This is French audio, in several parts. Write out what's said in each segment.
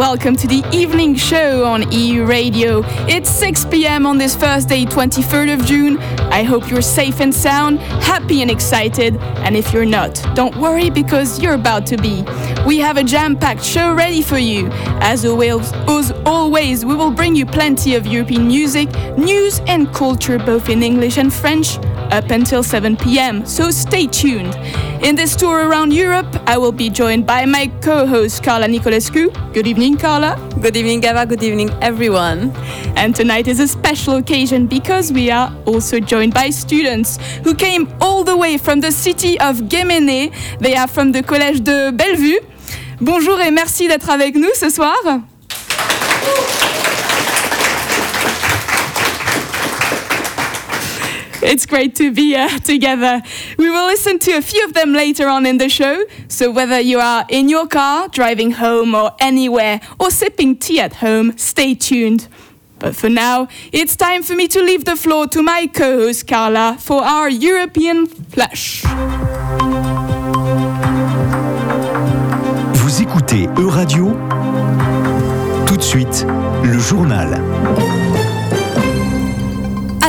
welcome to the evening show on EU Radio. It's 6 p.m. on this Thursday, 23rd of June. I hope you're safe and sound, happy and excited, and if you're not, don't worry because you're about to be. We have a jam packed show ready for you. As always, as always, we will bring you plenty of European music, news, and culture both in English and French up until 7 p.m., so stay tuned. In this tour around Europe, I will be joined by my co host Carla Nicolescu. Good evening, Carla. Good evening, Gava. Good evening, everyone. And tonight is a special occasion because we are also joined by students who came all the way from the city of Guéméné. They are from the Collège de Bellevue. Bonjour et merci d'être avec nous ce soir. It's great to be uh, together. We will listen to a few of them later on in the show. So, whether you are in your car, driving home, or anywhere, or sipping tea at home, stay tuned. But for now, it's time for me to leave the floor to my co host Carla for our European Flash. Vous écoutez E-Radio Tout de suite, le journal.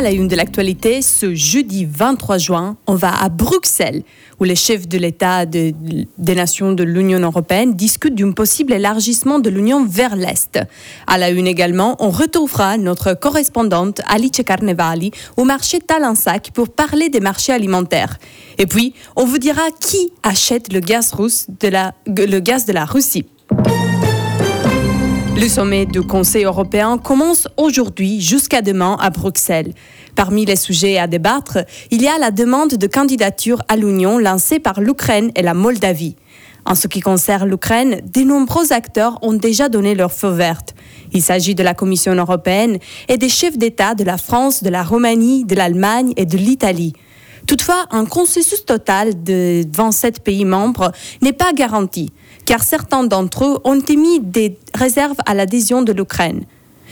À la une de l'actualité, ce jeudi 23 juin, on va à Bruxelles, où les chefs de l'État de- des nations de l'Union européenne discutent d'un possible élargissement de l'Union vers l'Est. À la une également, on retrouvera notre correspondante Alice Carnevali au marché Talensac pour parler des marchés alimentaires. Et puis, on vous dira qui achète le gaz, russe le gaz de la Russie. Le sommet du Conseil européen commence aujourd'hui jusqu'à demain à Bruxelles. Parmi les sujets à débattre, il y a la demande de candidature à l'Union lancée par l'Ukraine et la Moldavie. En ce qui concerne l'Ukraine, de nombreux acteurs ont déjà donné leur feu verte. Il s'agit de la Commission européenne et des chefs d'État de la France, de la Roumanie, de l'Allemagne et de l'Italie. Toutefois, un consensus total de 27 pays membres n'est pas garanti, car certains d'entre eux ont émis des réserves à l'adhésion de l'Ukraine.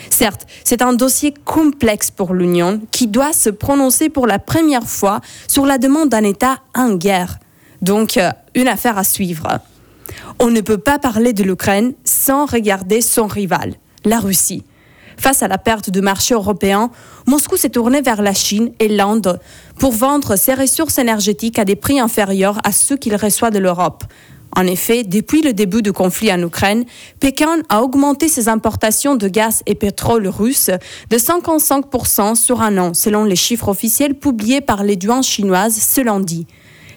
Certes, c'est un dossier complexe pour l'Union qui doit se prononcer pour la première fois sur la demande d'un État en guerre. Donc, euh, une affaire à suivre. On ne peut pas parler de l'Ukraine sans regarder son rival, la Russie. Face à la perte de marché européen, Moscou s'est tourné vers la Chine et l'Inde pour vendre ses ressources énergétiques à des prix inférieurs à ceux qu'il reçoit de l'Europe. En effet, depuis le début du conflit en Ukraine, Pékin a augmenté ses importations de gaz et pétrole russe de 55% sur un an, selon les chiffres officiels publiés par les douanes chinoises ce lundi.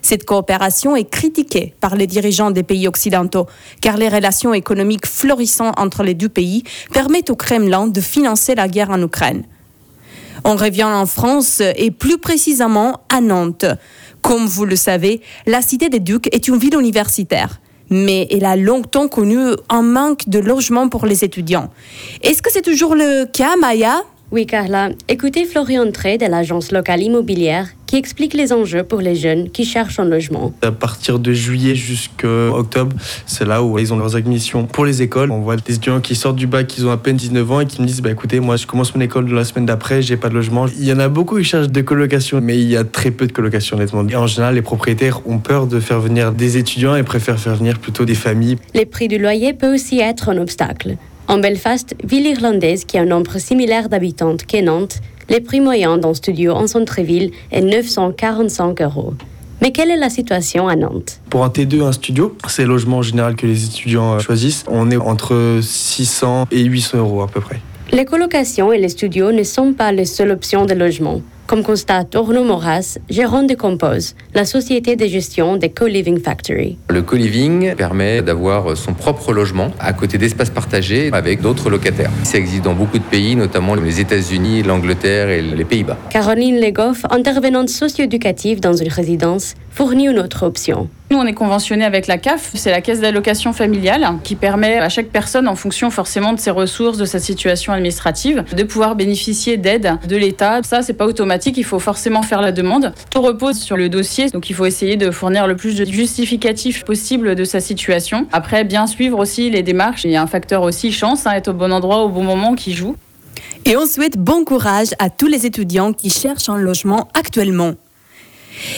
Cette coopération est critiquée par les dirigeants des pays occidentaux, car les relations économiques florissantes entre les deux pays permettent au Kremlin de financer la guerre en Ukraine. On revient en France et plus précisément à Nantes. Comme vous le savez, la Cité des Ducs est une ville universitaire. Mais elle a longtemps connu un manque de logement pour les étudiants. Est-ce que c'est toujours le cas, Maya? Oui, Carla. Écoutez Florian Trey de l'agence locale immobilière qui explique les enjeux pour les jeunes qui cherchent un logement. À partir de juillet jusqu'à octobre, c'est là où ils ont leurs admissions pour les écoles. On voit des étudiants qui sortent du bac, qui ont à peine 19 ans et qui me disent bah écoutez, moi je commence mon école la semaine d'après, j'ai pas de logement. Il y en a beaucoup qui cherchent des colocations, mais il y a très peu de colocations honnêtement. Et en général, les propriétaires ont peur de faire venir des étudiants et préfèrent faire venir plutôt des familles. Les prix du loyer peuvent aussi être un obstacle. En Belfast, ville irlandaise qui a un nombre similaire d'habitantes qu'est Nantes, les prix moyens d'un studio en centre-ville est 945 euros. Mais quelle est la situation à Nantes? Pour un T2, un studio, c'est le logement en général que les étudiants euh, choisissent. On est entre 600 et 800 euros à peu près. Les colocations et les studios ne sont pas les seules options de logement. Comme constate Orno Moras, gérant de Compose, la société de gestion des Co-Living Factory. Le co-living permet d'avoir son propre logement à côté d'espaces partagés avec d'autres locataires. Ça existe dans beaucoup de pays, notamment les États-Unis, l'Angleterre et les Pays-Bas. Caroline Legoff, intervenante socio-éducative dans une résidence, fournit une autre option. Nous, on est conventionné avec la CAF, c'est la caisse d'allocation familiale, qui permet à chaque personne, en fonction forcément de ses ressources, de sa situation administrative, de pouvoir bénéficier d'aide de l'État. Ça, c'est pas automatique, il faut forcément faire la demande. Tout repose sur le dossier, donc il faut essayer de fournir le plus de justificatifs possible de sa situation. Après, bien suivre aussi les démarches. Il y a un facteur aussi chance, hein, être au bon endroit au bon moment qui joue. Et on souhaite bon courage à tous les étudiants qui cherchent un logement actuellement.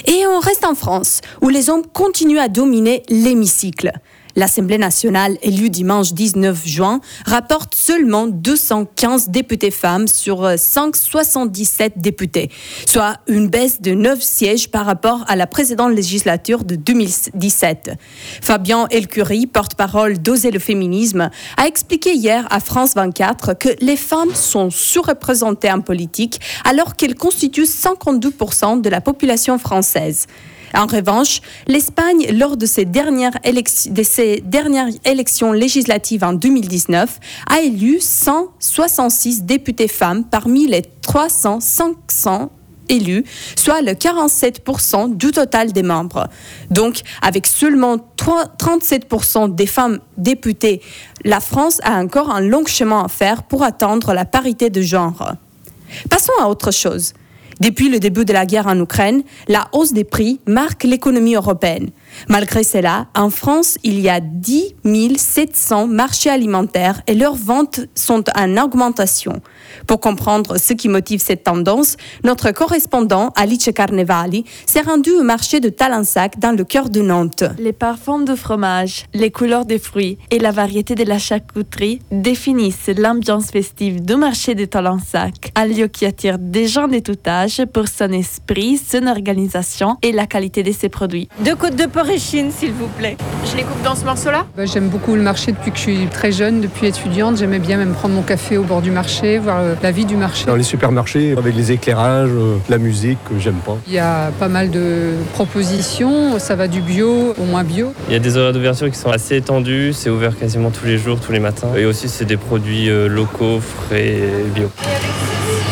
Et on reste en France, où les hommes continuent à dominer l'hémicycle. L'Assemblée nationale, élue dimanche 19 juin, rapporte seulement 215 députés femmes sur 577 députés, soit une baisse de 9 sièges par rapport à la précédente législature de 2017. Fabien Elcurie, porte-parole d'Oser le féminisme, a expliqué hier à France 24 que les femmes sont surreprésentées en politique alors qu'elles constituent 52% de la population française. En revanche, l'Espagne, lors de ses, dernières élections législatives en 2019, a élu 166 députés femmes parmi les 300 500 élus, soit le 47% du total des membres. Donc, avec seulement 37% des femmes députées, la France a encore un long chemin à faire pour atteindre la parité de genre. Passons à autre chose. Depuis le début de la guerre en Ukraine, la hausse des prix marque l'économie européenne. Malgré cela, en France, il y a 10 700 marchés alimentaires et leurs ventes sont en augmentation. Pour comprendre ce qui motive cette tendance, notre correspondant Alice Carnevali s'est rendu au marché de Talensac dans le cœur de Nantes. Les parfums de fromage, les couleurs des fruits et la variété de la charcuterie définissent l'ambiance festive du marché de Talensac, un lieu qui attire des gens de tout âge pour son esprit, son organisation et la qualité de ses produits. Deux côtes de porréchine, s'il vous plaît. Je les coupe dans ce morceau-là? Bah, J'aime beaucoup le marché depuis que je suis très jeune, depuis étudiante. J'aimais bien même prendre mon café au bord du marché, voir la vie du marché. Dans les supermarchés, avec les éclairages, euh, la musique, j'aime pas. Il y a pas mal de propositions, ça va du bio au moins bio. Il y a des horaires d'ouverture qui sont assez étendus, c'est ouvert quasiment tous les jours, tous les matins. Et aussi, c'est des produits euh, locaux, frais et bio.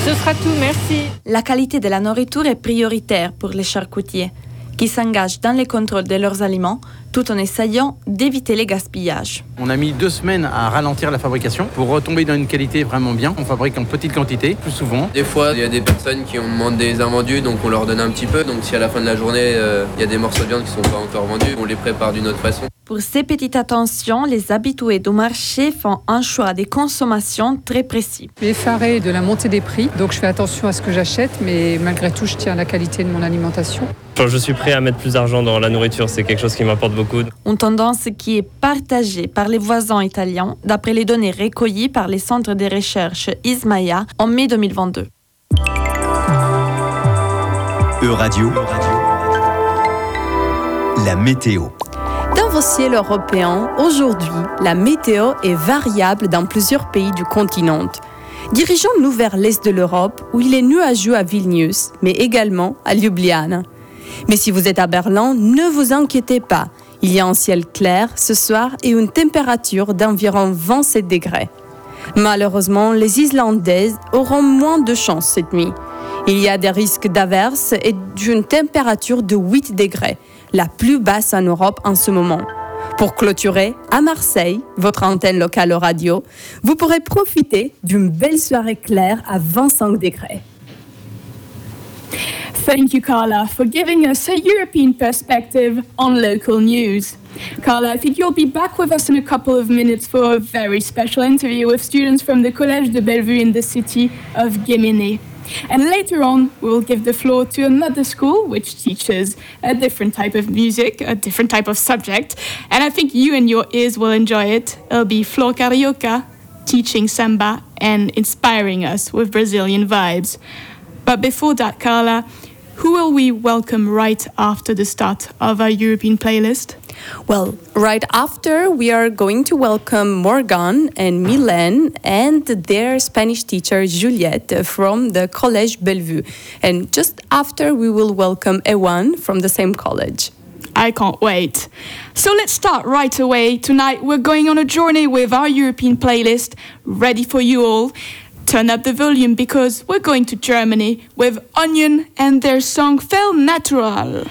Ce sera tout, merci. La qualité de la nourriture est prioritaire pour les charcutiers qui s'engagent dans les contrôles de leurs aliments tout en essayant d'éviter les gaspillages. On a mis deux semaines à ralentir la fabrication pour retomber dans une qualité vraiment bien. On fabrique en petite quantité, plus souvent. Des fois, il y a des personnes qui ont demandé des invendus, donc on leur donne un petit peu. Donc si à la fin de la journée, euh, il y a des morceaux de viande qui sont pas encore vendus, on les prépare d'une autre façon. Pour ces petites attentions, les habitués du marché font un choix de consommation très précis. Je suis effarée de la montée des prix, donc je fais attention à ce que j'achète, mais malgré tout, je tiens à la qualité de mon alimentation. Je suis prêt à mettre plus d'argent dans la nourriture, c'est quelque chose qui m'apporte beaucoup. Une tendance qui est partagée par les voisins italiens, d'après les données recueillies par les centres de recherche Ismaya en mai 2022. E-Radio, la météo. Dans vos ciels européens, aujourd'hui, la météo est variable dans plusieurs pays du continent. Dirigeons-nous vers l'est de l'Europe, où il est nuageux à Vilnius, mais également à Ljubljana. Mais si vous êtes à Berlin, ne vous inquiétez pas. Il y a un ciel clair ce soir et une température d'environ 27 degrés. Malheureusement, les Islandaises auront moins de chance cette nuit. Il y a des risques d'averses et d'une température de 8 degrés, la plus basse en Europe en ce moment. Pour clôturer, à Marseille, votre antenne locale radio, vous pourrez profiter d'une belle soirée claire à 25 degrés. Thank you, Carla, for giving us a European perspective on local news. Carla, I think you'll be back with us in a couple of minutes for a very special interview with students from the Collège de Bellevue in the city of Gimini. And later on, we'll give the floor to another school which teaches a different type of music, a different type of subject. And I think you and your ears will enjoy it. It'll be Flor Carioca teaching samba and inspiring us with Brazilian vibes. But before that, Carla, who will we welcome right after the start of our European playlist? Well, right after, we are going to welcome Morgan and Milan and their Spanish teacher Juliette from the Collège Bellevue. And just after, we will welcome Ewan from the same college. I can't wait. So let's start right away. Tonight, we're going on a journey with our European playlist, ready for you all turn up the volume because we're going to Germany with Onion and their song Fell Natural.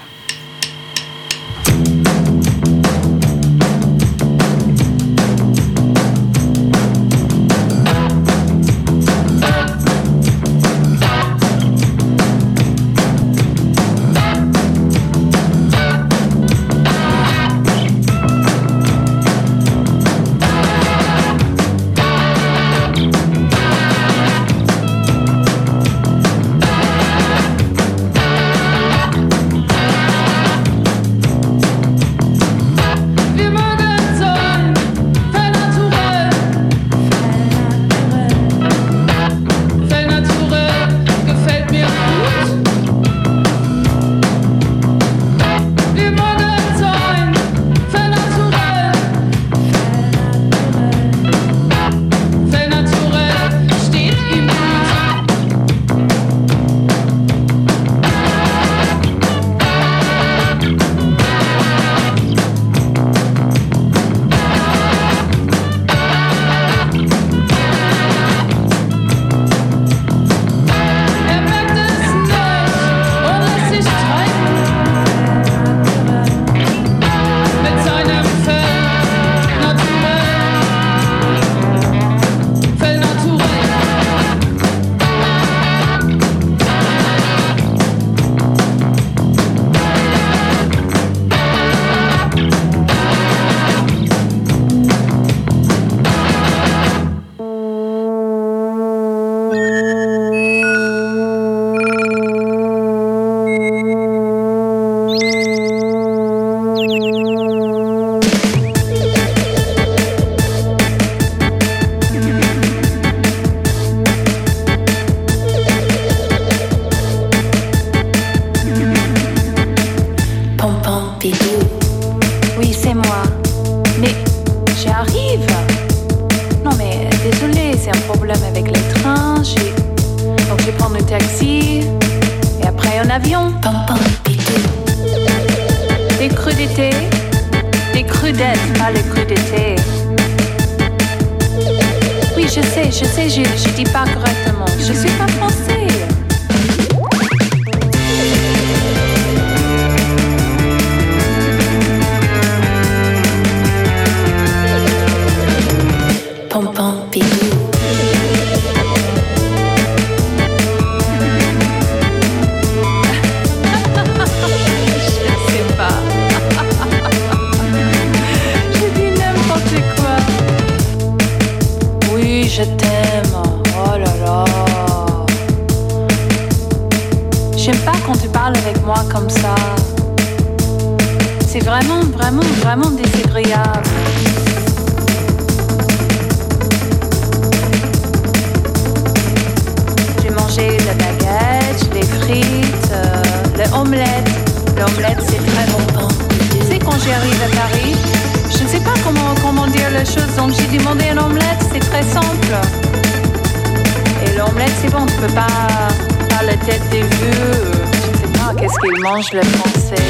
Qu'est-ce qu'ils mangent les Français.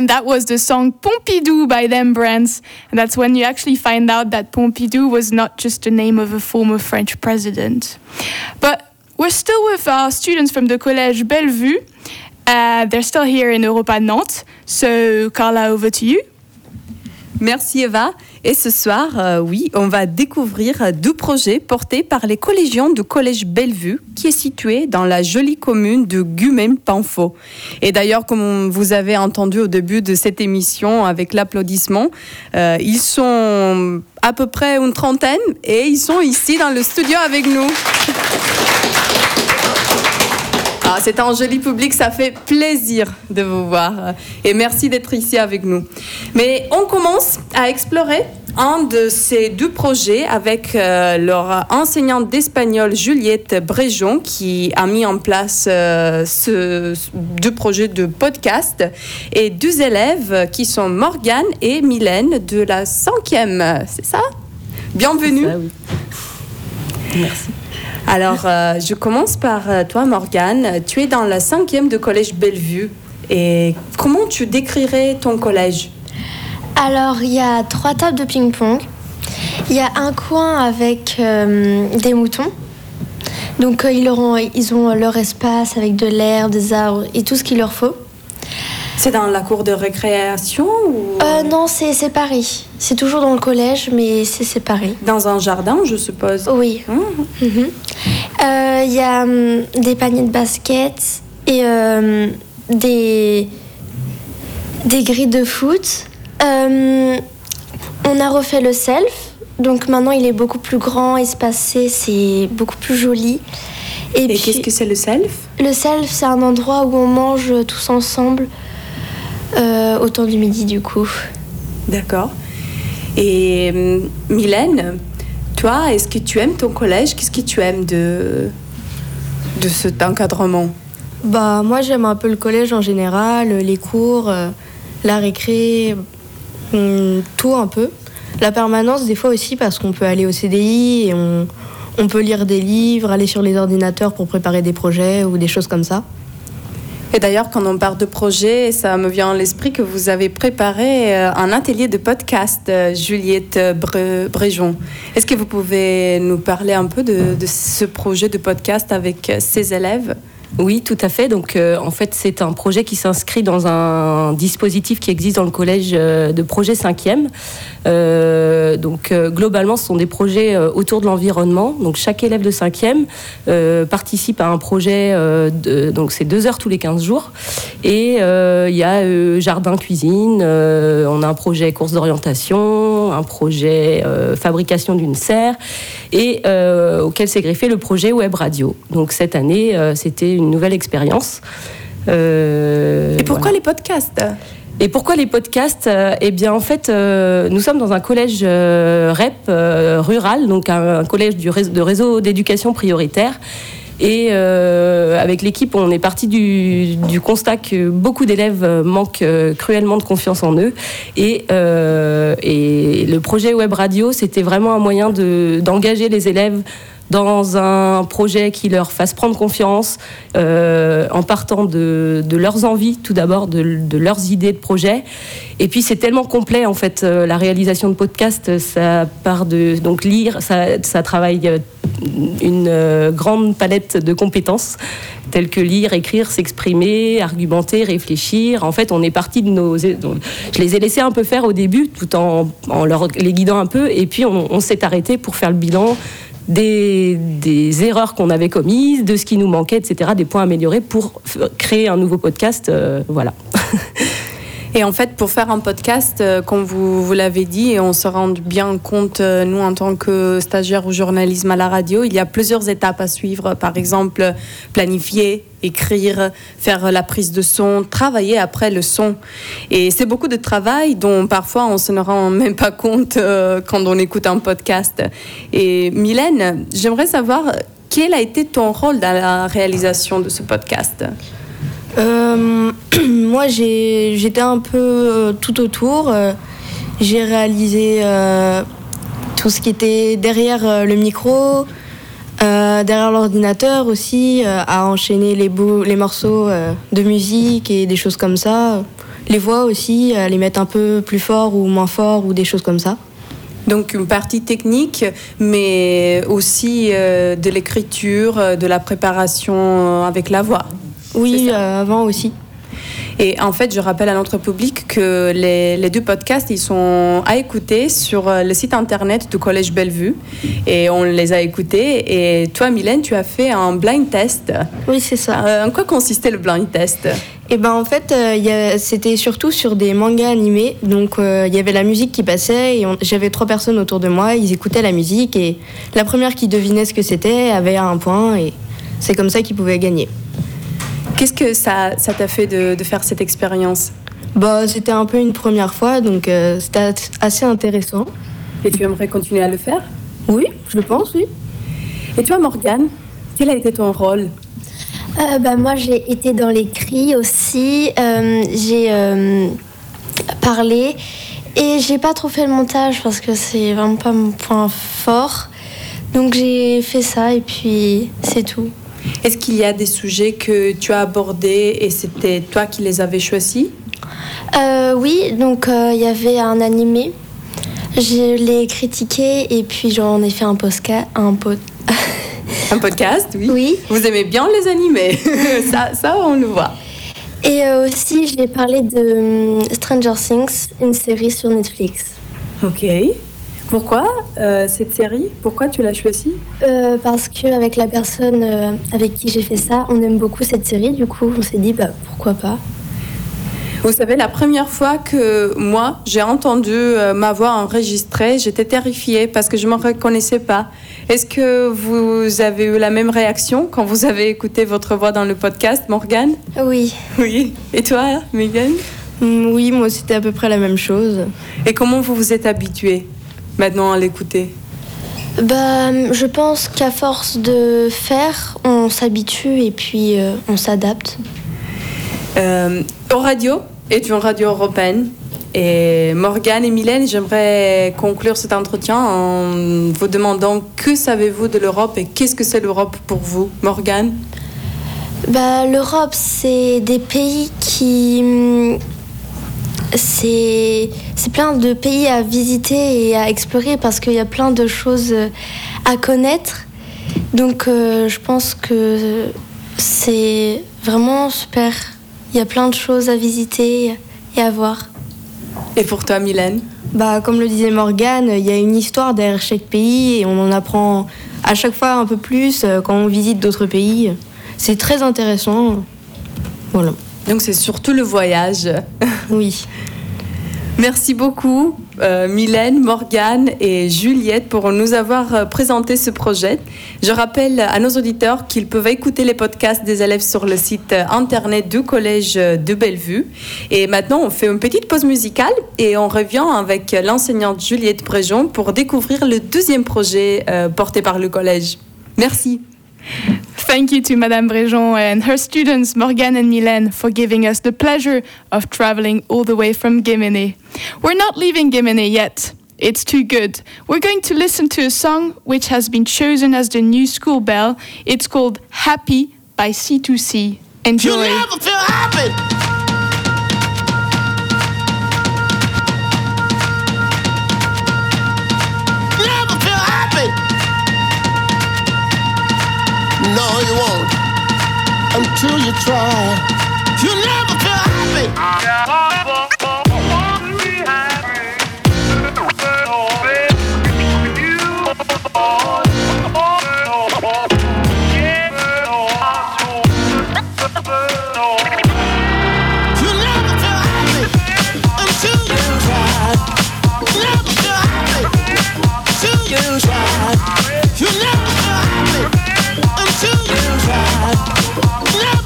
And that was the song Pompidou by them brands. And that's when you actually find out that Pompidou was not just the name of a former French president. But we're still with our students from the Collège Bellevue. Uh, they're still here in Europa Nantes. So, Carla, over to you. Merci Eva. Et ce soir, euh, oui, on va découvrir deux projets portés par les collégiens du Collège Bellevue, qui est situé dans la jolie commune de Gumen-Panfo. Et d'ailleurs, comme vous avez entendu au début de cette émission avec l'applaudissement, euh, ils sont à peu près une trentaine et ils sont ici dans le studio avec nous. Ah, c'est un joli public, ça fait plaisir de vous voir. Et merci d'être ici avec nous. Mais on commence à explorer un de ces deux projets avec euh, leur enseignante d'espagnol Juliette Bréjon qui a mis en place euh, ce deux projets de podcast et deux élèves qui sont Morgane et Mylène de la cinquième. C'est ça? Bienvenue. Merci. Alors, euh, je commence par euh, toi, Morgane. Tu es dans la cinquième de Collège Bellevue. Et comment tu décrirais ton collège? Alors, il y a trois tables de ping-pong. Il y a un coin avec euh, des moutons. Donc, ils, ont leur espace avec de l'herbe, des arbres et tout ce qu'il leur faut. C'est dans la cour de récréation ou? Euh, non, c'est séparé. C'est toujours dans le collège, mais c'est séparé. dans un jardin, je suppose? Oui. Mhm. Euh, Il y a hum, des paniers de basket et euh, des, des grilles de foot. Euh, on a refait le self. Donc maintenant, il est beaucoup plus grand, espacé, c'est beaucoup plus joli. Et, qu'est-ce que c'est le self? Le self, c'est un endroit où on mange tous ensemble au temps du midi, du coup. D'accord. Et hum, Mylène, toi, est-ce que tu aimes ton collège? Qu'est-ce que tu aimes de, de cet encadrement? Bah moi j'aime un peu le collège en général, les cours, euh, la récré, hum, tout un peu. La permanence des fois aussi parce qu'on peut aller au CDI et on, on peut lire des livres, aller sur les ordinateurs pour préparer des projets ou des choses comme ça. Et d'ailleurs, quand on parle de projet, ça me vient à l'esprit que vous avez préparé euh, un atelier de podcast, euh, Juliette Bréjon. Est-ce que vous pouvez nous parler un peu de, ce projet de podcast avec euh, ces élèves? Oui, tout à fait. Donc, euh, en fait, c'est un projet qui s'inscrit dans un dispositif qui existe dans le collège euh, de projet 5e. Euh, donc, globalement, ce sont des projets autour de l'environnement. Donc, chaque élève de 5e euh, participe à un projet. donc, c'est deux heures tous les 15 jours. Et il y a jardin-cuisine. on a un projet course d'orientation, un projet fabrication d'une serre, et auquel s'est greffé le projet web radio. Donc, cette année, c'était une nouvelle expérience. Euh, Et pourquoi les podcasts? Et pourquoi les podcasts? Eh bien, en fait, euh, nous sommes dans un collège euh, REP euh, rural, donc un, un collège du réseau, de réseau d'éducation prioritaire. Et avec l'équipe, on est parti du, du constat que beaucoup d'élèves manquent cruellement de confiance en eux. Et, et le projet Web Radio, c'était vraiment un moyen de- d'engager les élèves dans un projet qui leur fasse prendre confiance euh, en partant de, leurs envies, tout d'abord, de, leurs idées de projet. Et puis c'est tellement complet en fait euh, la réalisation de podcast, ça part de donc lire, ça, travaille euh, une grande palette de compétences telles que lire, écrire, s'exprimer, argumenter, réfléchir. En fait, on est parti de nos. je les ai laissés un peu faire au début, tout en, les guidant un peu, et puis on s'est arrêté pour faire le bilan des, erreurs qu'on avait commises, de ce qui nous manquait, etc., des points améliorés pour créer un nouveau podcast. euh, voilà. Et en fait, pour faire un podcast, euh, comme vous, l'avez dit, et on se rend bien compte, euh, nous, en tant que stagiaires au journalisme à la radio, il y a plusieurs étapes à suivre. Par exemple, planifier, écrire, faire la prise de son, travailler après le son. Et c'est beaucoup de travail dont parfois on se ne rend même pas compte euh, quand on écoute un podcast. Et Mylène, j'aimerais savoir quel a été ton rôle dans la réalisation de ce podcast? Moi, j'étais un peu euh, tout autour. Euh, j'ai réalisé euh, tout ce qui était derrière le micro, euh, derrière l'ordinateur aussi, euh, à enchaîner les, bouts, les morceaux euh, de musique et des choses comme ça. Les voix aussi, à les mettre un peu plus fort ou moins fort ou des choses comme ça. Donc une partie technique, mais aussi de l'écriture, de la préparation avec la voix. Oui, avant aussi. Et en fait, je rappelle à notre public que les, les deux podcasts, ils sont à écouter sur euh, le site internet du Collège Bellevue. Et on les a écoutés. Et toi, Mylène, tu as fait un blind test. Oui, c'est ça. Euh, en quoi consistait le blind test Et ben en fait, euh, c'était surtout sur des mangas animés. Donc euh, il y avait la musique qui passait et j'avais trois personnes autour de moi. Ils écoutaient la musique et la première qui devinait ce que c'était avait un point et c'est comme ça qu'ils pouvaient gagner. Qu'est-ce que ça ça t'a fait de, de faire cette expérience Bah c'était un peu une première fois donc euh, c'était assez intéressant. Et tu aimerais continuer à le faire? Oui, je le pense, oui. Et toi, Morgane, quel a été ton rôle? Euh, bah, moi, j'ai été dans les cris aussi. Euh, j'ai euh, parlé. Et j'ai pas trop fait le montage parce que c'est vraiment pas mon point fort. Donc j'ai fait ça et puis c'est tout. Est-ce qu'il y a des sujets que tu as abordés et c'était toi qui les avais choisis Euh, oui, donc euh, il y avait un animé. Je l'ai critiqué et puis j'en ai fait un podcast. Un pod... Un podcast, oui. Oui. Vous aimez bien les animés ça, ça, on le voit. Et euh, aussi, je l'ai parlé de hum, Stranger Things, une série sur Netflix. Ok. Pourquoi euh, cette série? Pourquoi tu l'as choisie? Euh, parce qu'avec la personne euh, avec qui j'ai fait ça, on aime beaucoup cette série. Du coup, on s'est dit, bah, pourquoi pas? Vous savez, la première fois que moi, j'ai entendu euh, ma voix enregistrée, j'étais terrifiée parce que je ne me reconnaissais pas. Est-ce que vous avez eu la même réaction quand vous avez écouté votre voix dans le podcast, Morgane? Oui. Oui. Et toi, Megan? Mm, Oui, moi c'était à peu près la même chose. Et comment vous vous êtes habituée? Maintenant à l'écouter Bah, je pense qu'à force de faire, on s'habitue et puis euh, on s'adapte. Euh, au radio, est une radio européenne. Et Morgane et Mylène, j'aimerais conclure cet entretien en vous demandant que savez-vous de l'Europe et qu'est-ce que c'est l'Europe pour vous, Morgane? Bah, L'Europe, c'est des pays qui. C'est c'est plein de pays à visiter et à explorer parce qu'il y a plein de choses euh, à connaître. Donc, euh, je pense que c'est vraiment super. Il y a plein de choses à visiter et à voir. Et pour toi, Mylène? Bah, comme le disait Morgane, il y a une histoire derrière chaque pays et on en apprend à chaque fois un peu plus euh, quand on visite d'autres pays. C'est très intéressant. Voilà. Donc c'est surtout le voyage. Oui. Merci beaucoup, euh, Mylène, Morgane et Juliette, pour nous avoir euh, présenté ce projet. Je rappelle à nos auditeurs qu'ils peuvent écouter les podcasts des élèves sur le site euh, internet du Collège de Bellevue. Et maintenant, on fait une petite pause musicale et on revient avec l'enseignante Juliette Bréjon pour découvrir le deuxième projet euh, porté par le collège. Merci. Thank you to Madame Brejon and her students, Morgan and Mylène, for giving us the pleasure of traveling all the way from Gimini. We're not leaving Gimini yet. It's too good. We're going to listen to a song which has been chosen as the new school bell. It's called Happy by C2C. Enjoy. No, you won't until you try. You never feel happy. No!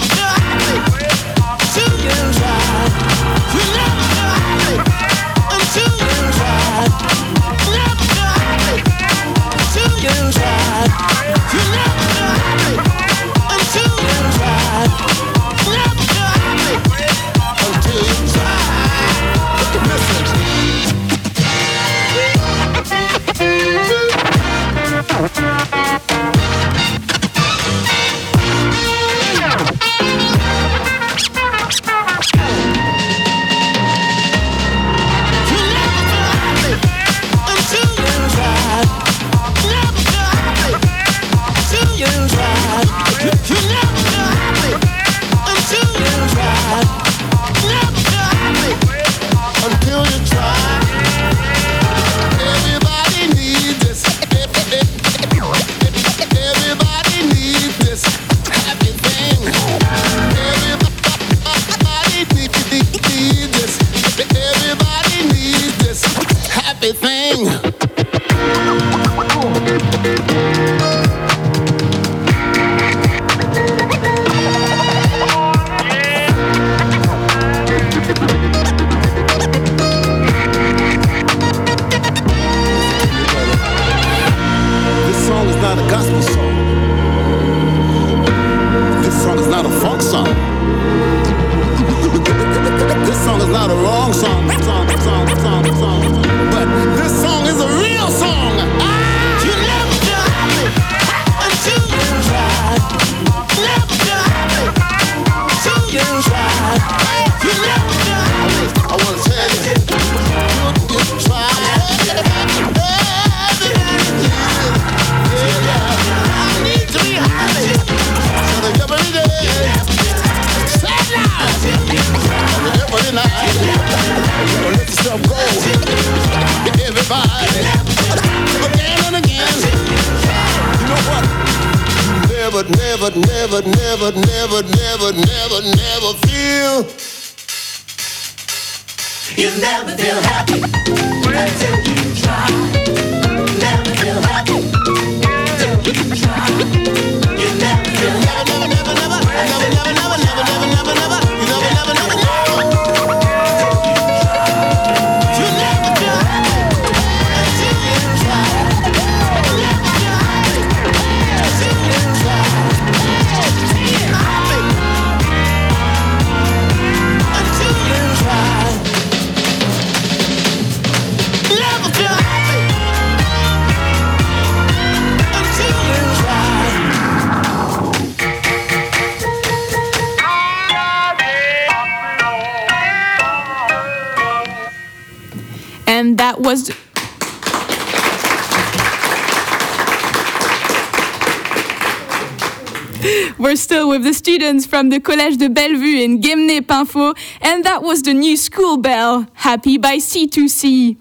Students from the Collège de Bellevue in Guémené-Pinfo, and that was the new school bell, Happy by C2C.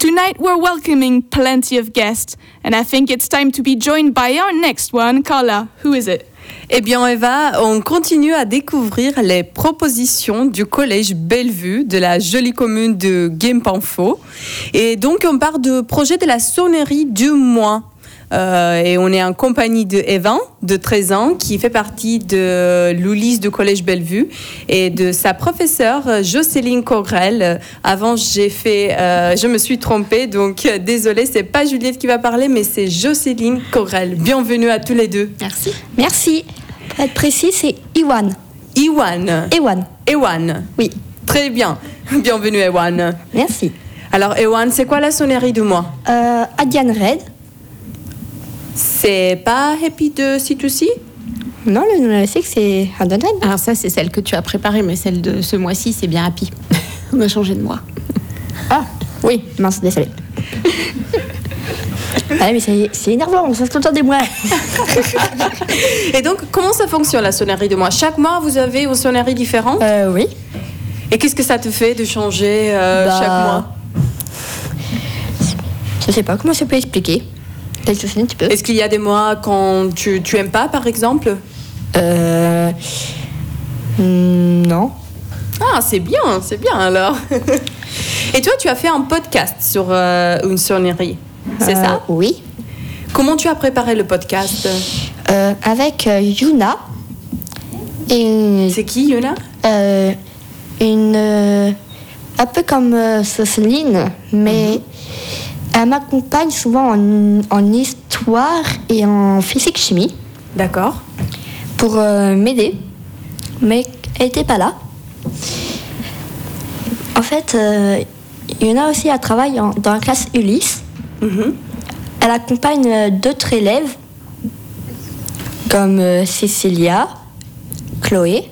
Tonight we're welcoming plenty of guests, and I think it's time to be joined by our next one, Carla. Who is it? Eh bien, Eva, on continue à découvrir les propositions du collège Bellevue de la jolie commune de Guémepanfo. Et donc, on part de projet de la sonnerie du mois. Euh, et on est en compagnie de Evan, de 13 ans, qui fait partie de l'Ulysse du Collège Bellevue et de sa professeure Jocelyne Correl. Avant, j'ai fait, euh, je me suis trompée, donc euh, désolée, c'est pas Juliette qui va parler, mais c'est Jocelyne Correl. Bienvenue à tous les deux. Merci. Merci. Pour être précis, c'est Iwan. Iwan. Ewan. Ewan. Oui. Très bien. Bienvenue, Ewan. Merci. Alors, Ewan, c'est quoi la sonnerie du mois Euh, Adiane Red. C'est pas Happy de C2C Non, le c'est que c'est Red. Alors ça, c'est celle que tu as préparée, mais celle de ce mois-ci, c'est bien Happy. On a changé de mois. Ah, oui, mince, désolé. ah, mais c'est énervant, on se temps des mois. Et donc, comment ça fonctionne la sonnerie de mois? Chaque mois, vous avez une sonnerie différente? Euh, oui. Et qu'est-ce que ça te fait de changer euh, Bah, chaque mois? Je sais pas comment ça peut expliquer. Peut-être. Est-ce qu'il y a des mois quand tu, tu aimes pas, par exemple? Euh. hmm, Non. Ah, c'est bien, c'est bien alors. Et toi, tu as fait un podcast sur euh, une sonnerie, c'est Euh, ça? Oui. Comment tu as préparé le podcast? Euh, avec Yuna. C'est qui, Yuna? Une. un peu comme Céline, mais elle m'accompagne souvent en, en histoire et en physique-chimie. D'accord. Pour euh, m'aider. Mais elle n'était pas là. En fait, euh, Yuna aussi, elle travaille en- dans la classe Ulysse. Elle accompagne euh, d'autres élèves, comme Cécilia, Chloé.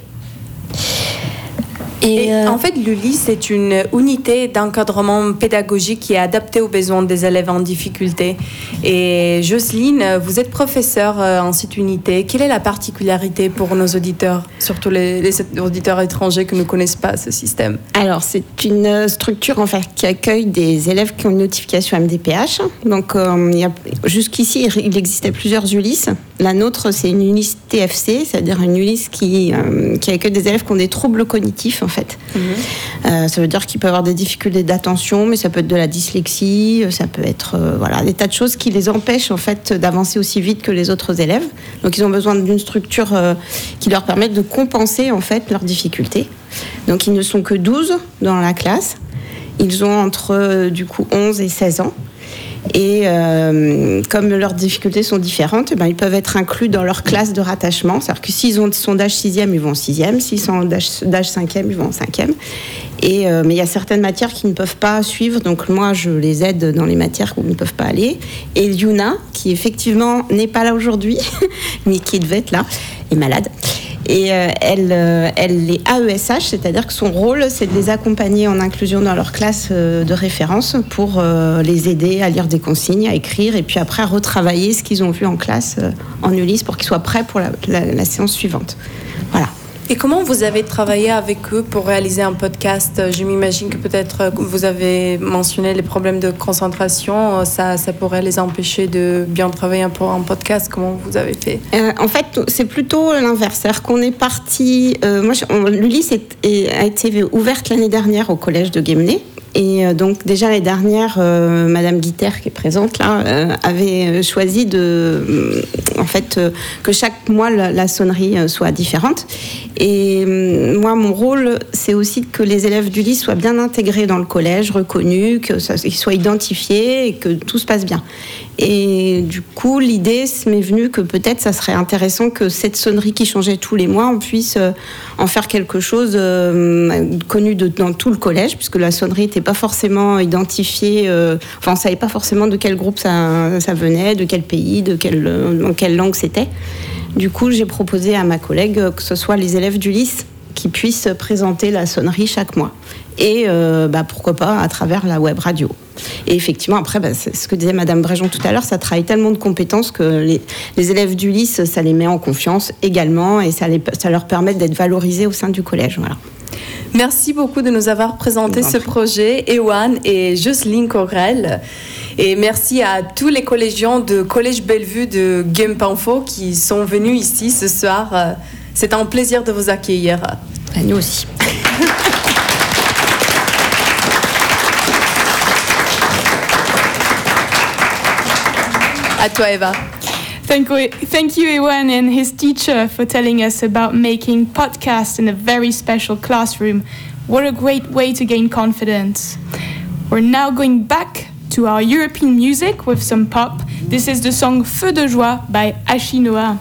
Et, Et euh, en fait, l'ULI, c'est une unité d'encadrement pédagogique qui est adaptée aux besoins des élèves en difficulté. Et Jocelyne, vous êtes professeure euh, en cette unité. Quelle est la particularité pour nos auditeurs, surtout les, les auditeurs étrangers qui ne connaissent pas ce système? Alors, c'est une euh, structure en fait qui accueille des élèves qui ont une notification MDPH. Donc, euh, jusqu'ici, il il existait plusieurs Ulysses. La nôtre, c'est une Ulysse TFC, c'est-à-dire une Ulysse qui, euh, qui accueille des élèves qui ont des troubles cognitifs en fait. Euh, ça veut dire qu'ils peuvent avoir des difficultés d'attention, mais ça peut être de la dyslexie, euh, ça peut être euh, voilà des tas de choses qui les empêchent en fait d'avancer aussi vite que les autres élèves. Donc, ils ont besoin d'une structure qui leur permette de compenser en fait leurs difficultés. Donc, ils ne sont que 12 dans la classe. Ils ont entre du coup 11 et 16 ans. Et euh, comme leurs difficultés sont différentes, eh ben, ils peuvent être inclus dans leur classe de rattachement. C'est-à-dire que s'ils ont sont d'âge 6e, ils vont en 6e. S'ils sont d'âge d'âge 5e, ils vont en 5e. Et, euh, mais il y a certaines matières qu'ils ne peuvent pas suivre. Donc moi, je les aide dans les matières où ils ne peuvent pas aller. Et Yuna, qui effectivement n'est pas là aujourd'hui, mais qui devait être là, est malade. Et euh, elle, euh, elle est AESH, c'est-à-dire que son rôle, c'est de les accompagner en inclusion dans leur classe euh, de référence pour les aider à lire des consignes, à écrire, et puis après à retravailler ce qu'ils ont vu en classe en Ulysse pour qu'ils soient prêts pour la- la séance suivante. Voilà. Et comment vous avez travaillé avec eux pour réaliser un podcast? Je m'imagine que peut-être euh, vous avez mentionné les problèmes de concentration, euh, ça, ça pourrait les empêcher de bien travailler pour un podcast. Comment vous avez fait? Euh, en fait, c'est plutôt l'inverse. C'est-à-dire qu'on est parti. euh, moi, est- a été ouverte l'année dernière au collège de Guémené. Et euh, donc, déjà l'année dernière, euh, Madame Guiter, qui est présente là, euh, avait euh, choisi de. en fait, que chaque mois, la, sonnerie soit différente. Et moi, mon rôle, c'est aussi que les élèves d'Ulysse soient bien intégrés dans le collège, reconnus, qu'ils soient identifiés et que tout se passe bien. Et du coup, l'idée m'est venue que peut-être ça serait intéressant que cette sonnerie qui changeait tous les mois, on puisse euh, en faire quelque chose euh, connu dans tout le collège, puisque la sonnerie n'était pas forcément identifiée, euh, enfin, on ne savait pas forcément de quel groupe ça, venait, de quel pays, de dans quelle langue c'était. Du coup, j'ai proposé à ma collègue que ce soit les élèves d'Ulysse qui puissent présenter la sonnerie chaque mois. Et euh, bah, pourquoi pas à travers la web radio. Et effectivement, après, bah, c'est ce que disait Madame Bréjon tout à l'heure, ça travaille tellement de compétences que les, les élèves du lycée, ça les met en confiance également et ça, les- ça leur permet d'être valorisés au sein du collège. Voilà. Merci beaucoup de nous avoir présenté ce projet, Ewan et Jocelyne Corel. Et merci à tous les collégiens de Collège Bellevue de Gimpanfo qui sont venus ici ce soir. Euh, C'est un plaisir de vous accueillir. nous aussi. À toi, Eva. Thank you, thank you, Ewan and his teacher, for telling us about making podcasts in a very special classroom. What a great way to gain confidence. We're now going back to our European music with some pop. This is the song Feu de joie by Ashinoa.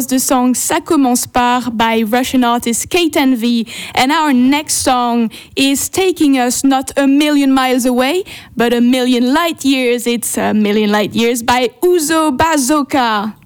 Was the song Ça commence par by Russian artist Kate Envy. And our next song is taking us not a million miles away, but a million light years. It's a million light years by Uzo Bazoka.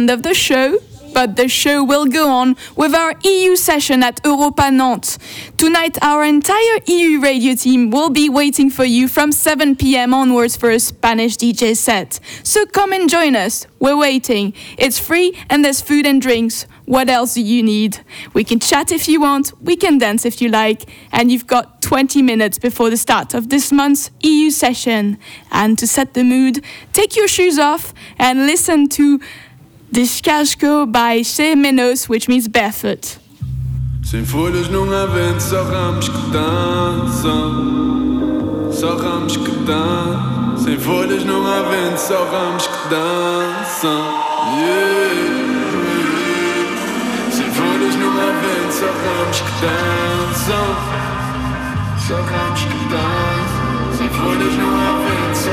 End of the show. But the show will go on with our EU session at Europa Nantes. Tonight, our entire EU radio team will be waiting for you from 7 pm onwards for a Spanish DJ set. So come and join us. We're waiting. It's free and there's food and drinks. What else do you need? We can chat if you want, we can dance if you like, and you've got 20 minutes before the start of this month's EU session. And to set the mood, take your shoes off and listen to Descasco by Chez Menos, which means barefoot. Sem folhas não há vento, só ramos que dançam. Só ramos que dançam. Sem folhas não há vento, só ramos que dançam. Sem folhas não há vento, só ramos que dançam. Só ramos que dançam. Sem folhas não há vento, só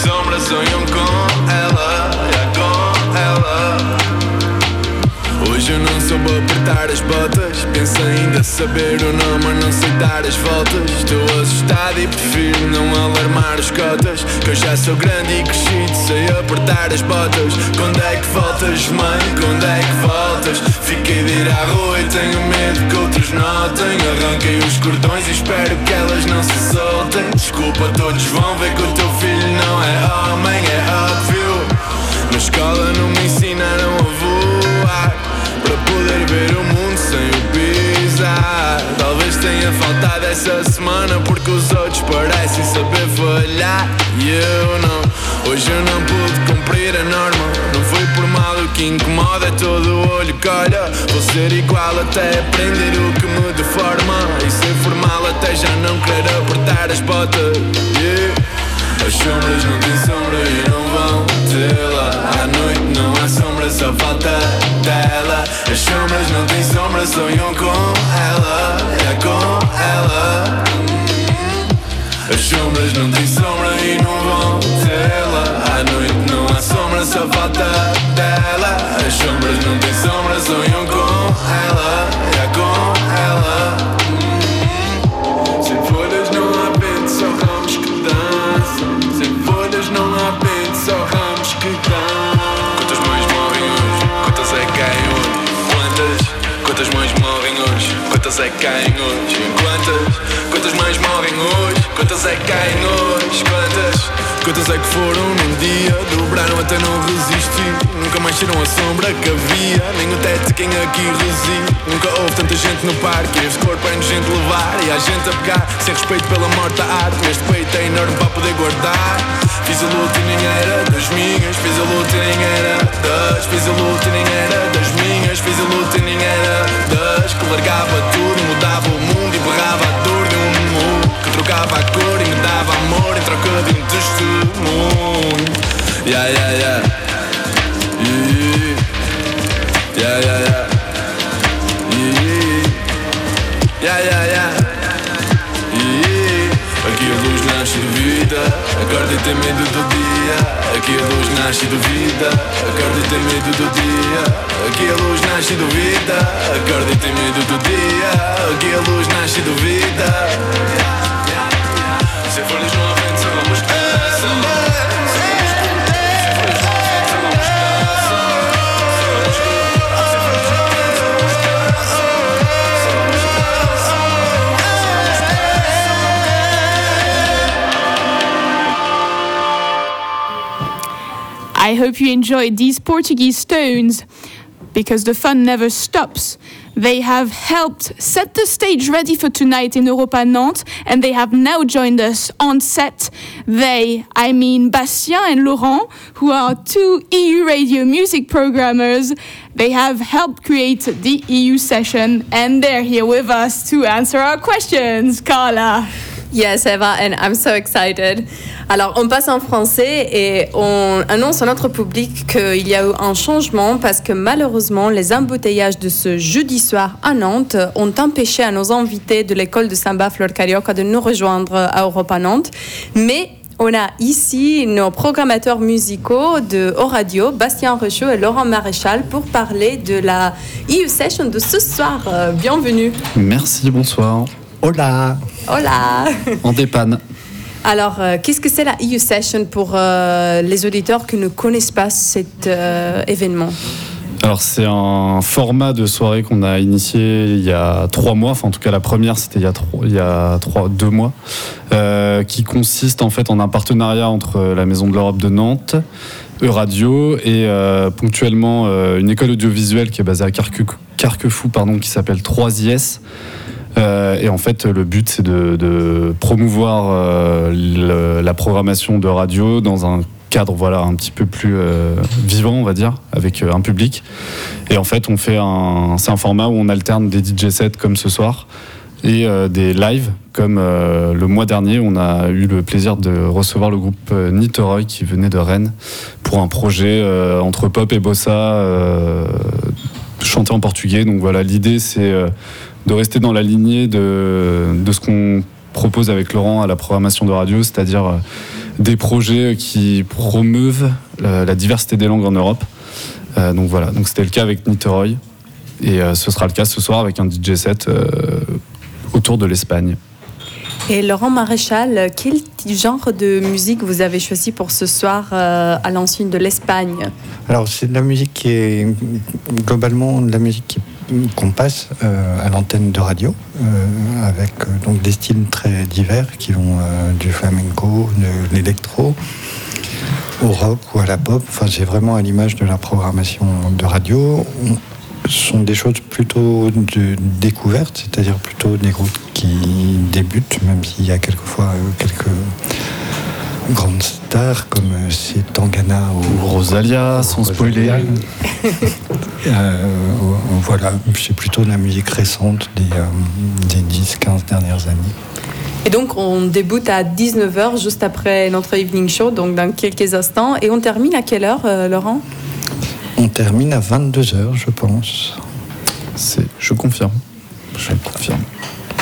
sombras sonham com ela. É com ela. Hoje eu não soube apertar as botas Penso ainda saber o nome, não sei dar as voltas. Estou assustado e prefiro não alarmar os cotas Que eu já sou grande e crescido, sei apertar as botas. Quando é que voltas, mãe? Quando é que voltas? Fiquei de ir à rua e tenho medo que outros notem. Arranquei os cordões e espero que elas não se soltem. Desculpa, todos vão ver que o teu filho não é homem, é óbvio. Na escola não me ensinaram a voar Para poder ver o mundo sem o Talvez tenha faltado essa semana Porque os outros parecem saber falhar. E eu não Hoje eu não pude cumprir a norma. Não foi por mal o que incomoda É todo o olho que olha. Vou ser igual até aprender o que me deforma. E ser formal até já não querer apertar as botas. Yeah. As sombras não têm sombra e não vão tê-la. À noite não há sombra, só falta dela. As sombras não têm sombra, sonham com ela. É com ela. As sombras não têm sombra e não vão tê-la. À noite não há sombra, só falta dela. As sombras não têm sombra, sonham com ela caem hoje? Quantas? Quantas mães morrem hoje? Quantas é que caem hoje? Quantas? É que foram num dia? Dobraram até não resistir Nunca mais tiram a sombra que havia. Nem o teto quem aqui reside. Nunca houve tanta gente no parque. Este corpo é nojento levar E há gente a pegar. Sem respeito pela morte da arte. Este peito é enorme para poder guardar. Fiz a luta e nem era das minhas. Fiz a luta e nem era das Fiz a luta e nem era das minhas. Fiz a luta e nem era das Que largava tudo, mudava o mundo E berrava a dor de um mundo Que trocava a cor troca de um testemunho Yeah, yeah, yeah. Yeah, yeah, yeah, yeah Yeah, yeah. Aqui a luz nasce de vida. Acorda e tem medo do dia. Aqui a luz nasce de vida Acorda e tem medo do dia. Aqui a luz nasce de vida Acorda e tem medo do dia. Aqui a luz nasce de vida I hope you enjoyed these Portuguese stones because the fun never stops. They have helped set the stage ready for tonight in Europa Nantes and they have now joined us on set. They, I mean Bastien and Laurent, who are two EU radio music programmers. They have helped create the EU session and they're here with us to answer our questions. Carla. Yes, Eva, and I'm so excited. Alors, on passe en français et on annonce à notre public qu'il y a eu un changement parce que malheureusement, les embouteillages de ce jeudi soir à Nantes ont empêché à nos invités de l'école de samba Fleur Carioca de nous rejoindre à Europa Nantes. Mais on a ici nos programmateurs musicaux de Au Radio, Bastien Rechaud et Laurent Maréchal, pour parler de la EU Session de ce soir. Euh, bienvenue. Merci, bonsoir. Hola. Hola. En dépanne. Alors, euh, qu'est-ce que c'est la EU Session pour euh, les auditeurs qui ne connaissent pas cet euh, événement? Alors c'est un format de soirée qu'on a initié il y a trois mois, enfin en tout cas la première c'était il y a, trois, il y a trois, deux mois, euh, qui consiste en fait en un partenariat entre la Maison de l'Europe de Nantes, Euradio et euh, ponctuellement euh, une école audiovisuelle qui est basée à Carque- Carquefou, pardon, qui s'appelle 3IS. Euh, et en fait, le but, c'est de, promouvoir euh, la programmation de radio dans un cadre voilà, un petit peu plus euh, vivant, on va dire, avec un public. Et en fait, on fait un, c'est un format où on alterne des DJ sets comme ce soir et des lives comme le mois dernier, on a eu le plaisir de recevoir le groupe Nitoroy qui venait de Rennes pour un projet entre pop et bossa chanté en portugais. Donc voilà, l'idée c'est de rester dans la lignée de, de ce qu'on propose avec Laurent à la programmation de radio, c'est-à-dire euh, des projets qui promeuvent la, la diversité des langues en Europe. Euh, donc voilà, donc c'était le cas avec Nitoroy et euh, ce sera le cas ce soir avec un DJ set euh, autour de l'Espagne. Et Laurent Maréchal, quel genre de musique vous avez choisi pour ce soir euh, à l'ensuite de l'Espagne? Alors c'est de la musique qui est globalement de la musique qui- qu'on passe euh, à l'antenne de radio euh, avec euh, donc des styles très divers qui vont du flamenco, de l'électro au rock ou à la pop. Enfin c'est vraiment à l'image de la programmation de radio. Ce sont des choses plutôt de découverte, c'est-à-dire plutôt des groupes qui débutent, même s'il y a quelquefois quelques grandes stars comme euh, c'est Tangana ou Rosalia, sans spoiler. Euh, voilà, c'est plutôt de la musique récente des, euh, des 10-15 dernières années. Et donc, on débute à 19h, juste après notre evening show, donc dans quelques instants. Et on termine à quelle heure, euh, Laurent? On termine à 22h, je pense. C'est, je confirme. Je confirme.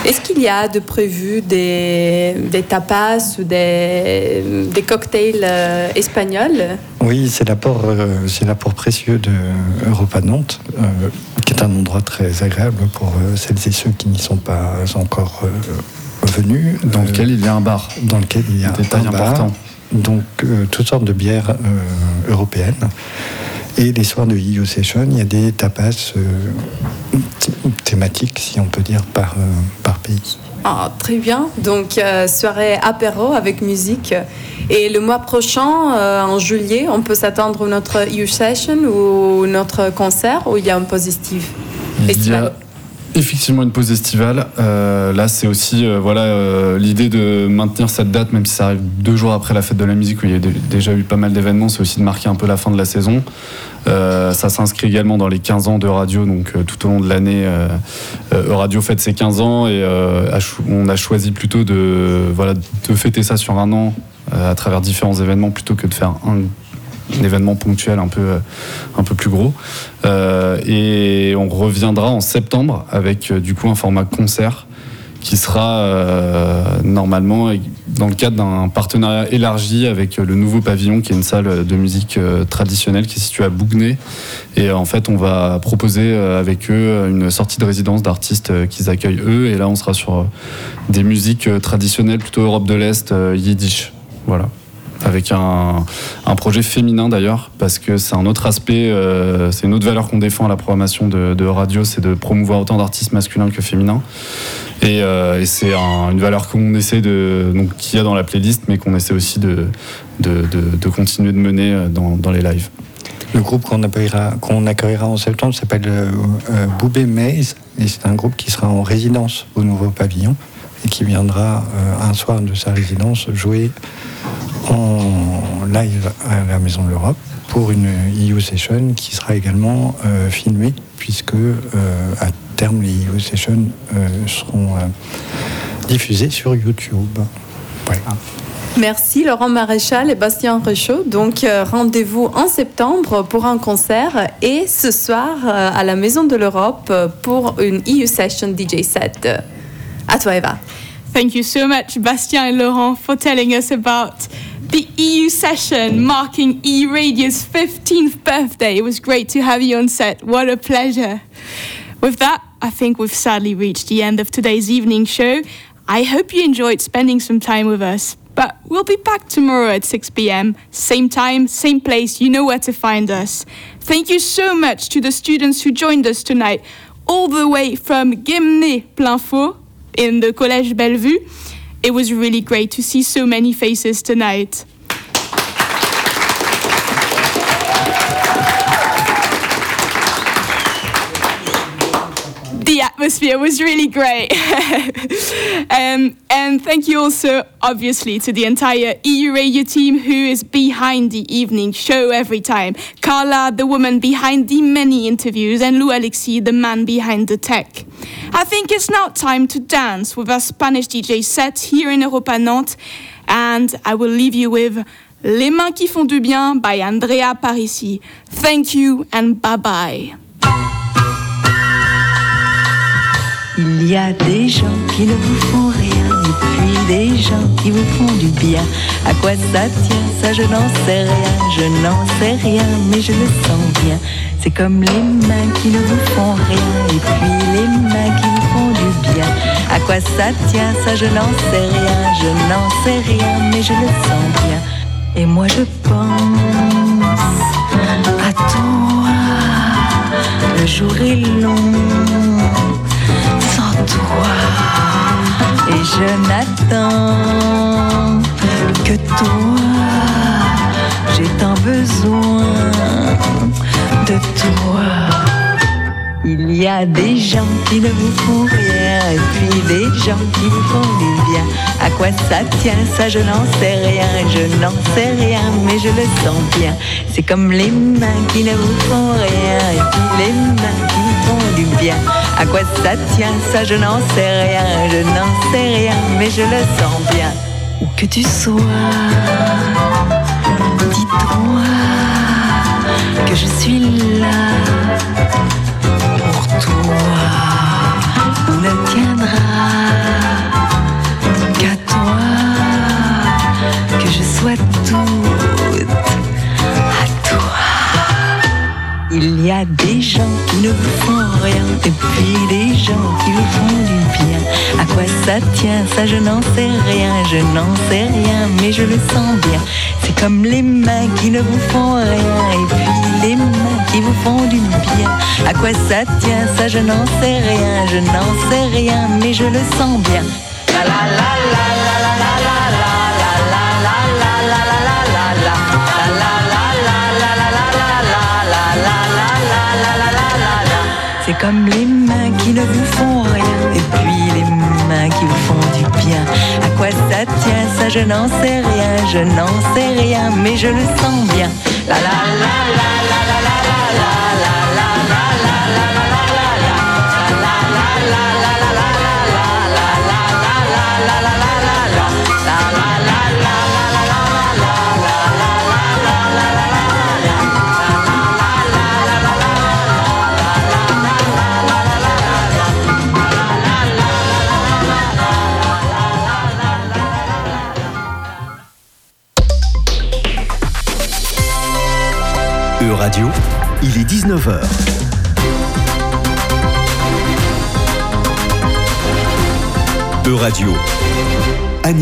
Est-ce qu'il y a de prévu des, des tapas ou des, des cocktails euh, espagnols? Oui, c'est l'apport, euh, c'est l'apport précieux de Europa Nantes, euh, qui est un endroit très agréable pour euh, celles et ceux qui n'y sont pas encore euh, venus. Dans lequel il y a un bar. Dans lequel il y a Détail un bar. important. Donc, euh, toutes sortes de bières euh, européennes. Et les soirs de EU Session, il y a des tapas euh, thé- thématiques, si on peut dire, par, euh, par pays. Ah, très bien. Donc, euh, soirée apéro avec musique. Et le mois prochain, euh, en juillet, on peut s'attendre à notre EU Session ou notre concert où il y a un positif? Il y a effectivement une pause estivale. Euh, là, c'est aussi euh, voilà euh, l'idée de maintenir cette date, même si ça arrive deux jours après la fête de la musique où il y a dé- déjà eu pas mal d'événements. C'est aussi de marquer un peu la fin de la saison. Ça s'inscrit également dans les 15 ans de radio, donc tout au long de l'année, Radio fête ses 15 ans et on a choisi plutôt de, voilà, de fêter ça sur un an à travers différents événements plutôt que de faire un événement ponctuel un peu, euh, un peu plus gros. Euh, et on reviendra en septembre avec euh, du coup un format concert qui sera normalement dans le cadre d'un partenariat élargi avec le nouveau pavillon qui est une salle de musique traditionnelle qui est située à Bougnay et en fait on va proposer avec eux une sortie de résidence d'artistes qu'ils accueillent eux. Et là on sera sur des musiques traditionnelles plutôt Europe de l'Est yiddish. Voilà avec un, projet féminin d'ailleurs, parce que c'est un autre aspect, euh, c'est une autre valeur qu'on défend à la programmation de, radio, c'est de promouvoir autant d'artistes masculins que féminins. Et, euh, c'est un- une valeur qu'on essaie de, donc qu'il y a dans la playlist, mais qu'on essaie aussi de, continuer de mener euh, dans, les lives. Le groupe qu'on accueillera, en septembre s'appelle Boubé Maze et c'est un groupe qui sera en résidence au nouveau pavillon et qui viendra euh, un soir de sa résidence jouer en live à la Maison de l'Europe pour une EU Session qui sera également euh, filmée puisque euh, à terme les EU Sessions seront euh, diffusé sur YouTube. Voilà. Merci Laurent Maréchal et Bastien Rechaud. Donc rendez-vous en septembre pour un concert et ce soir à la Maison de l'Europe pour une EU Session DJ set. À Eva. Thank you so much, Bastien and Laurent, for telling us about the EU session marking E Radio's 15th birthday. It was great to have you on set. What a pleasure. With that, I think we've sadly reached the end of today's evening show. I hope you enjoyed spending some time with us. But we'll be back tomorrow at 6 pm, same time, same place. You know where to find us. Thank you so much to the students who joined us tonight, all the way from Guémené Plainfort in the Collège Bellevue. It was really great to see so many faces tonight. The atmosphere was really great. um, and thank you also, obviously, to the entire EU Radio team who is behind the evening show every time. Carla, the woman behind the many interviews, and Lou Alexis, the man behind the tech. I think it's now time to dance with our Spanish DJ set here in Europa Nantes. And I will leave you with Les mains qui font du bien by Andrea Parisi. Thank you and bye bye. Il y a des gens qui ne vous font rien et puis des gens qui vous font du bien. À quoi ça tient, ça je n'en sais rien, je n'en sais rien, mais je le sens bien. C'est comme les mains qui ne vous font rien et puis les mains qui vous font du bien. À quoi ça tient, ça je n'en sais rien, je n'en sais rien, mais je le sens bien. Et moi je pense à toi, le jour est long Et je n'attends que toi. J'ai tant besoin de toi. Il y a des gens qui ne vous font rien et puis des gens qui vous font du bien. À quoi ça tient, ça je n'en sais rien, je n'en sais rien, mais je le sens bien. C'est comme les mains qui ne vous font rien et puis les mains qui vous font du bien. À quoi ça tient, ça je n'en sais rien, je n'en sais rien, mais je le sens bien. Où que tu sois, dis-toi que je suis là des gens qui ne vous font rien et puis des gens qui vous font du bien. À quoi ça tient, ça je n'en sais rien, je n'en sais rien, mais je le sens bien. C'est comme les mains qui ne vous font rien et puis les mains qui vous font du bien. À quoi ça tient, ça je n'en sais rien, je n'en sais rien, mais je le sens bien. La la la la comme les mains qui ne vous font rien et puis les mains qui vous font du bien. À quoi ça tient, ça je n'en sais rien, je n'en sais rien, mais je le sens bien. La la la la la la la la la Radio, il est 19h. E-Radio,